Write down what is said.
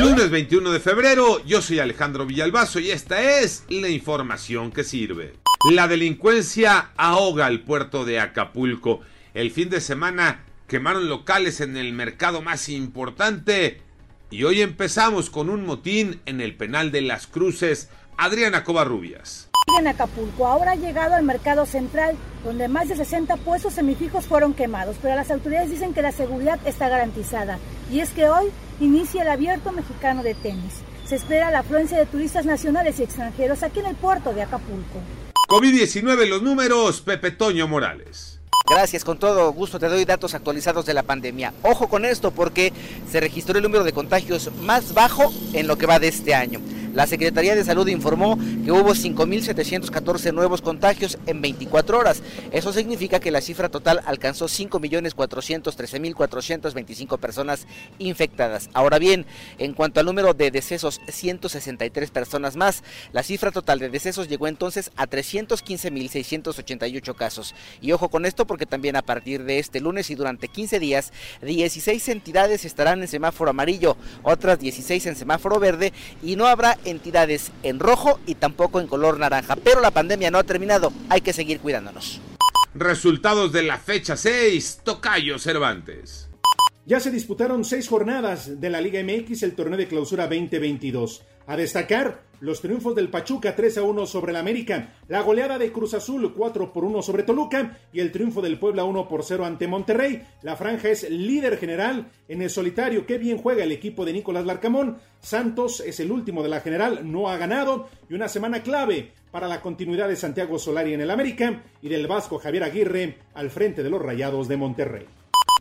Lunes 21 de febrero, yo soy Alejandro Villalbazo y esta es la información que sirve. La delincuencia ahoga el puerto de Acapulco. El fin de semana quemaron locales en el mercado más importante y hoy empezamos con un motín en el penal de las Cruces. Adriana Covarrubias en Acapulco. Ahora ha llegado al mercado central, donde más de 60 puestos semifijos fueron quemados, pero las autoridades dicen que la seguridad está garantizada. Y es que hoy inicia el abierto mexicano de tenis. Se espera la afluencia de turistas nacionales y extranjeros aquí en el puerto de Acapulco. COVID-19, los números, Pepe Toño Morales. Gracias, con todo gusto te doy datos actualizados de la pandemia. Ojo con esto porque se registró el número de contagios más bajo en lo que va de este año. La Secretaría de Salud informó que hubo 5.714 nuevos contagios en 24 horas. Eso significa que la cifra total alcanzó 5.413.425 personas infectadas. Ahora bien, en cuanto al número de decesos, 163 personas más. La cifra total de decesos llegó entonces a 315.688 casos. Y ojo con esto porque también a partir de este lunes y durante 15 días, 16 entidades estarán en semáforo amarillo, otras 16 en semáforo verde y no habrá entidades en rojo y tampoco en color naranja. Pero la pandemia no ha terminado, hay que seguir cuidándonos. Resultados de la fecha 6, Tocayo Cervantes. Ya se disputaron seis jornadas de la Liga MX, el torneo de clausura 2022. A destacar los triunfos del Pachuca 3 a 1 sobre el América, la goleada de Cruz Azul 4 por 1 sobre Toluca y el triunfo del Puebla 1 por 0 ante Monterrey. La franja es líder general en el solitario. Qué bien juega el equipo de Nicolás Larcamón. Santos es el último de la general, no ha ganado y una semana clave para la continuidad de Santiago Solari en el América y del Vasco Javier Aguirre al frente de los Rayados de Monterrey.